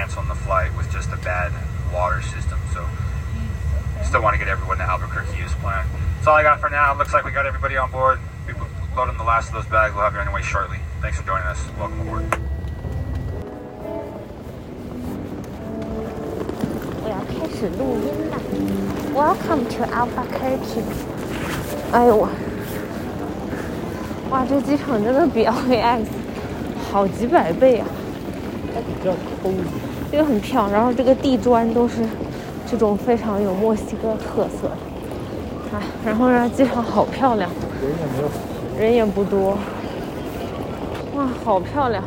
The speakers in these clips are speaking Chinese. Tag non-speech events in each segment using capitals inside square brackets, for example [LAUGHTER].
canceling the flight with just a bad water system. So still want to get everyone to Albuquerque use plan. That's all I got for now. Looks like we got everybody on board. We loading the last of those bags. We'll have you on your way shortly. Thanks for joining us. Welcome aboard. 我要开始录音了。Welcome to Albuquerque。哎呦我，哇，这机场真的比 LAX 好几百倍啊！比较抠 这个很漂亮，然后这个地砖都是这种非常有墨西哥特色的啊。然后呢，机场好漂亮，人也没有，人也不多。哇，好漂亮！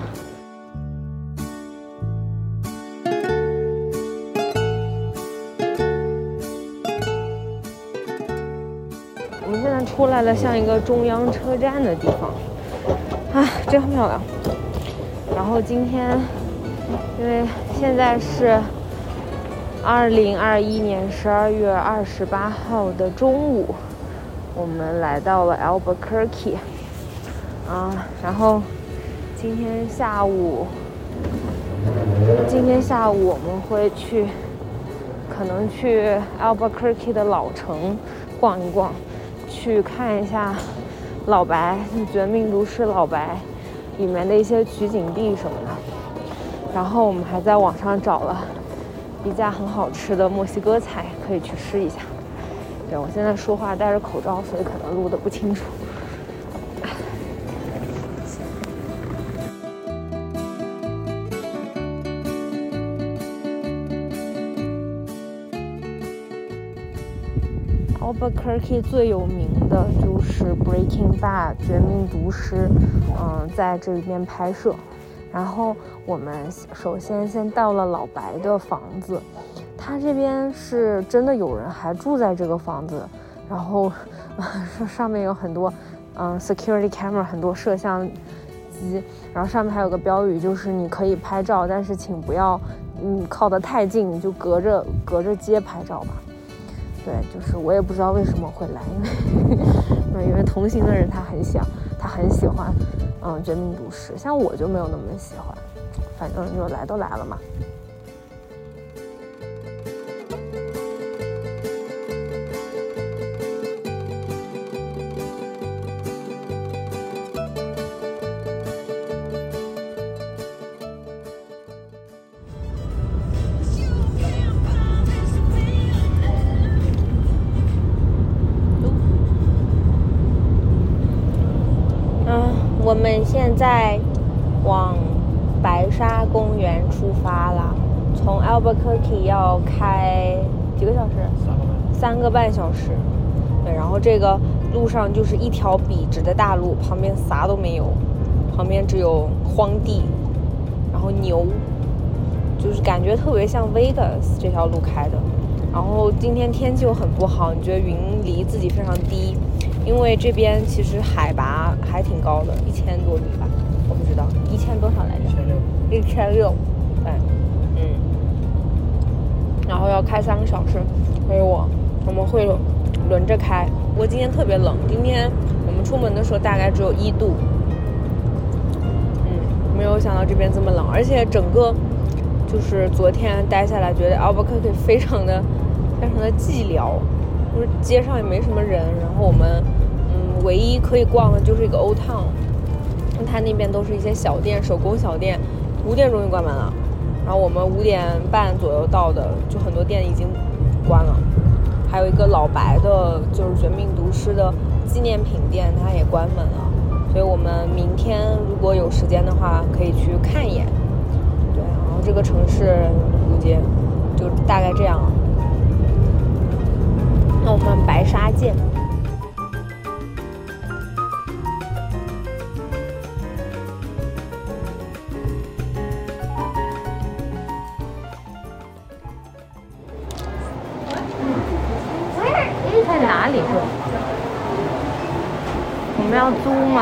我们现在出来了，像一个中央车站的地方，啊，真漂亮。然后今天，因为现在是二零二一年十二月二十八号的中午，我们来到了 Albuquerque，啊，然后今天下午，今天下午我们会去，可能去 Albuquerque 的老城逛一逛，去看一下老白《绝命毒师》老白。里面的一些取景地什么的，然后我们还在网上找了一家很好吃的墨西哥菜，可以去试一下。对我现在说话戴着口罩，所以可能录的不清楚。Albuquerque 最有名的就是《Breaking Bad》绝命毒师，嗯，在这里边拍摄。然后我们首先先到了老白的房子，他这边是真的有人还住在这个房子，然后 [LAUGHS] 上面有很多嗯 security camera 很多摄像机，然后上面还有个标语，就是你可以拍照，但是请不要嗯靠得太近，就隔着隔着街拍照吧。对，就是我也不知道为什么会来，[LAUGHS] 因为因为同行的人他很想，他很喜欢，嗯，绝命毒师，像我就没有那么喜欢，反正就来都来了嘛。们现在往白沙公园出发了，从 Albuquerque 要开几个小时？三个半小时。对，然后这个路上就是一条笔直的大路，旁边啥都没有，旁边只有荒地，然后牛，就是感觉特别像 Vegas 这条路开的。然后今天天气又很不好，你觉得云离自己非常低。因为这边其实海拔还挺高的，一千多米吧，我不知道一千多少来着？一千六。一千六，对，嗯。然后要开三个小时，所以我我们会轮着开。不过今天特别冷，今天我们出门的时候大概只有一度，嗯，没有想到这边这么冷，而且整个就是昨天待下来，觉得 Albuquerque 非常的非常的寂寥。就是街上也没什么人，然后我们，嗯，唯一可以逛的就是一个 Old Town，它那边都是一些小店，手工小店，五点钟就关门了，然后我们五点半左右到的，就很多店已经关了，还有一个老白的，就是绝命毒师的纪念品店，它也关门了，所以我们明天如果有时间的话，可以去看一眼，对，然后这个城市估计就大概这样了。那我们白沙见。要租吗？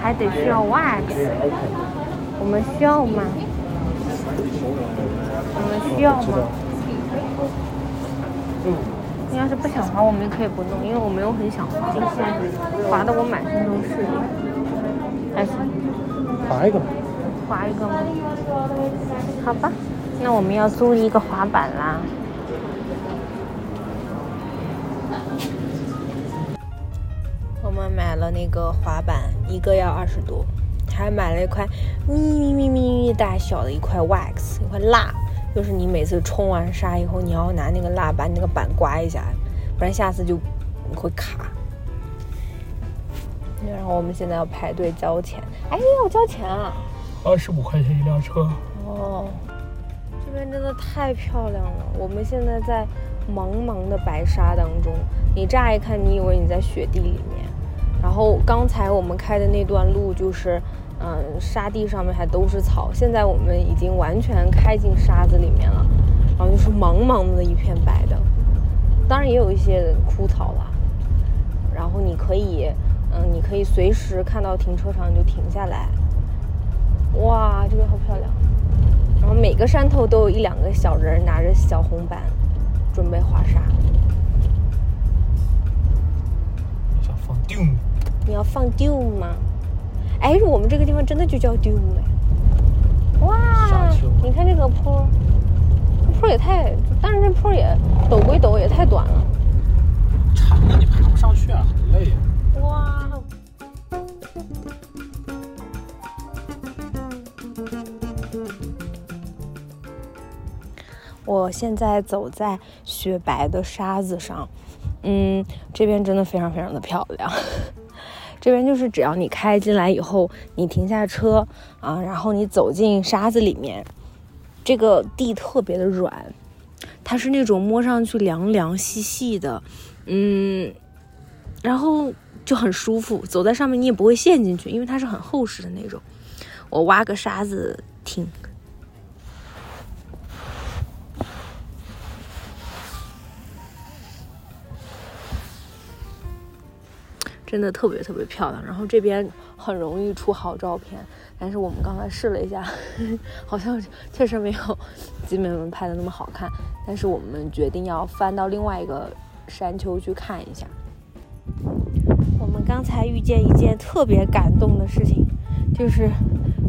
还得需要 wax，我们需要吗？我们需要吗？你要是不想滑，我们也可以不弄，因为我没有很想滑，今天滑的我满身都是脸。还行。滑一个吧。滑一个吗？好吧，那我们要租一个滑板啦。们买了那个滑板，一个要二十多，还买了一块咪咪咪咪咪大小的一块 wax，一块蜡，就是你每次冲完沙以后，你要拿那个蜡把你那个板刮一下，不然下次就会卡。然后我们现在要排队交钱，哎，要交钱啊！二十五块钱一辆车。哦，这边真的太漂亮了。我们现在在茫茫的白沙当中，你乍一看，你以为你在雪地里面。然后刚才我们开的那段路就是，嗯，沙地上面还都是草。现在我们已经完全开进沙子里面了，然后就是茫茫的一片白的，当然也有一些枯草啦。然后你可以，嗯，你可以随时看到停车场你就停下来。哇，这边好漂亮！然后每个山头都有一两个小人拿着小红板，准备滑沙。要放 Doom 吗？哎，我们这个地方真的就叫 Doom 哎！哇，你看这个坡，这坡也太……但是这坡也陡归陡，也太短了。长的你爬不上去啊，很累。哇！我现在走在雪白的沙子上，嗯，这边真的非常非常的漂亮。这边就是只要你开进来以后，你停下车啊，然后你走进沙子里面，这个地特别的软，它是那种摸上去凉凉细细的，嗯，然后就很舒服，走在上面你也不会陷进去，因为它是很厚实的那种。我挖个沙子听。真的特别特别漂亮，然后这边很容易出好照片，但是我们刚才试了一下，[LAUGHS] 好像确实没有姐妹们拍的那么好看。但是我们决定要翻到另外一个山丘去看一下。我们刚才遇见一件特别感动的事情，就是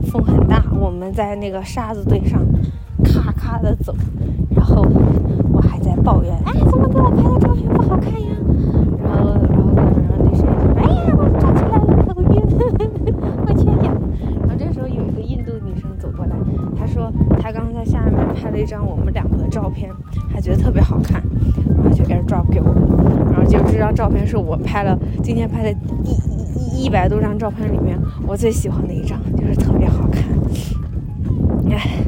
风很大，我们在那个沙子堆上咔咔的走，然后我还在抱怨，哎，怎么给我拍的照片不好看呀？然后拍了一张我们两个的照片，还觉得特别好看，然后就 AirDrop 给我，然后就这张照片是我拍了今天拍的一一一百多张照片里面我最喜欢的一张，就是特别好看，哎，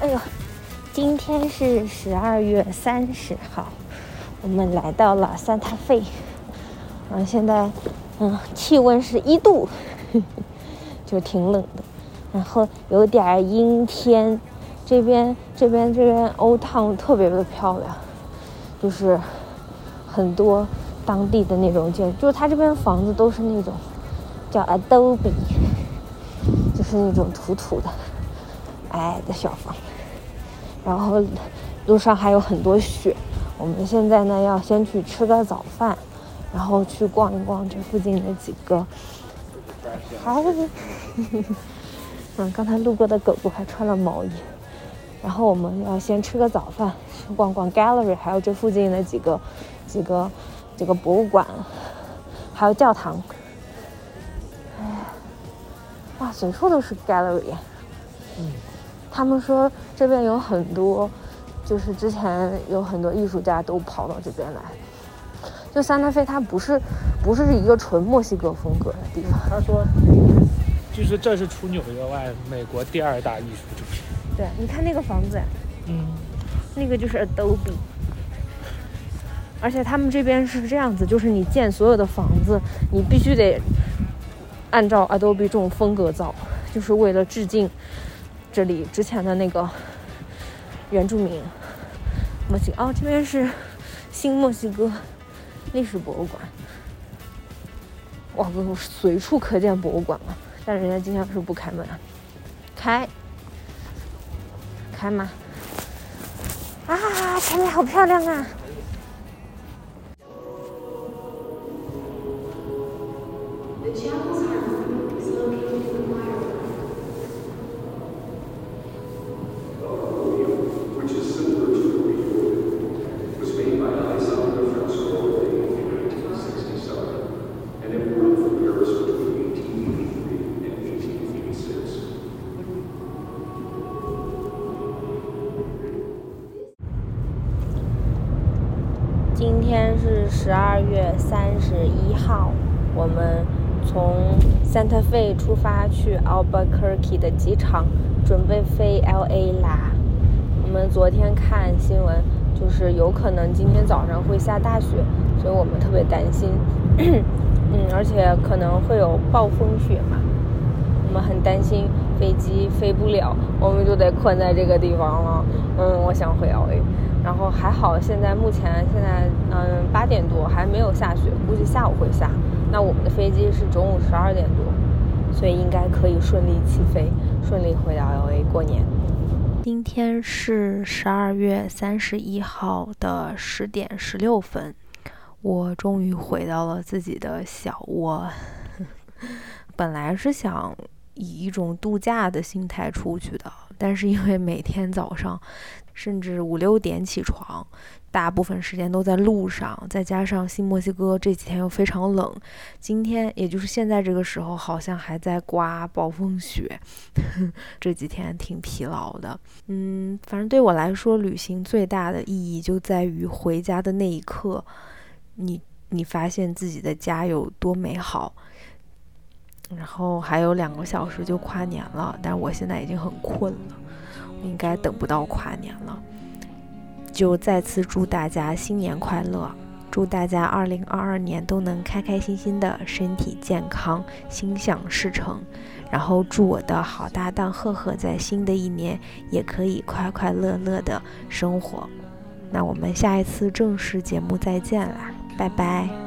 哎呦，今天是十二月三十号，我们来到了三塔费，然后现在，嗯，气温是一度，[LAUGHS] 就挺冷的，然后有点阴天。这边这边这边欧汤特别的漂亮，就是很多当地的那种建筑，就是它这边房子都是那种叫 adobe，就是那种土土的矮矮的小房。然后路上还有很多雪，我们现在呢要先去吃个早饭，然后去逛一逛这附近的几个。嗨，[LAUGHS] 嗯，刚才路过的狗狗还穿了毛衣。然后我们要先吃个早饭，逛逛 gallery，还有这附近的几个几个几个博物馆，还有教堂。哎，哇，随处都是 gallery。嗯。他们说这边有很多，就是之前有很多艺术家都跑到这边来。就三塔菲，它不是不是一个纯墨西哥风格的地方。他说，就是这是除纽约外美国第二大艺术中心。对，你看那个房子，嗯，那个就是 Adobe。而且他们这边是这样子，就是你建所有的房子，你必须得按照 Adobe 这种风格造。就是为了致敬这里之前的那个原住民。墨西哦，这边是新墨西哥历史博物馆。哇，不，随处可见博物馆嘛。但人家今天是不开门，开，开吗？啊，前面好漂亮啊天十二月三十一号，我们从 Santa Fe 出发去 Albuquerque 的机场，准备飞 LA 啦。我们昨天看新闻，就是有可能今天早上会下大雪，所以我们特别担心。[CLEARS THROAT] 嗯，而且可能会有暴风雪嘛，我们很担心飞机飞不了，我们就得困在这个地方了。嗯，我想回 LA。然后还好，现在目前现在嗯八点多还没有下雪，估计下午会下。那我们的飞机是中午十二点多，所以应该可以顺利起飞，顺利回到 LA 过年。今天是十二月三十一号的十点十六分，我终于回到了自己的小窝。[LAUGHS] 本来是想以一种度假的心态出去的，但是因为每天早上。甚至五六点起床，大部分时间都在路上，再加上新墨西哥这几天又非常冷，今天也就是现在这个时候，好像还在刮暴风雪，[LAUGHS] 这几天挺疲劳的。嗯，反正对我来说，旅行最大的意义就在于回家的那一刻，你你发现自己的家有多美好。然后还有两个小时就跨年了，但我现在已经很困了。我应该等不到跨年了，就再次祝大家新年快乐，祝大家二零二二年都能开开心心的，身体健康，心想事成。然后祝我的好搭档赫赫在新的一年也可以快快乐乐的生活。那我们下一次正式节目再见啦，拜拜。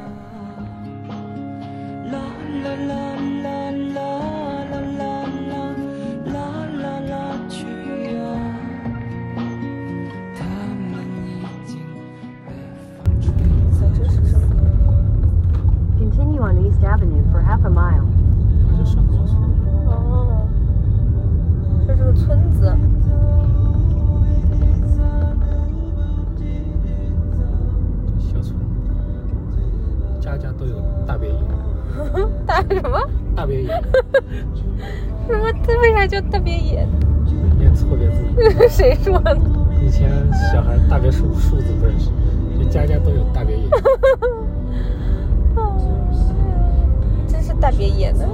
这为啥叫大别野？念错别字。[LAUGHS] 谁说的？以前小孩大别墅数字不认识，就家家都有大别野。[LAUGHS] 真是大别野的，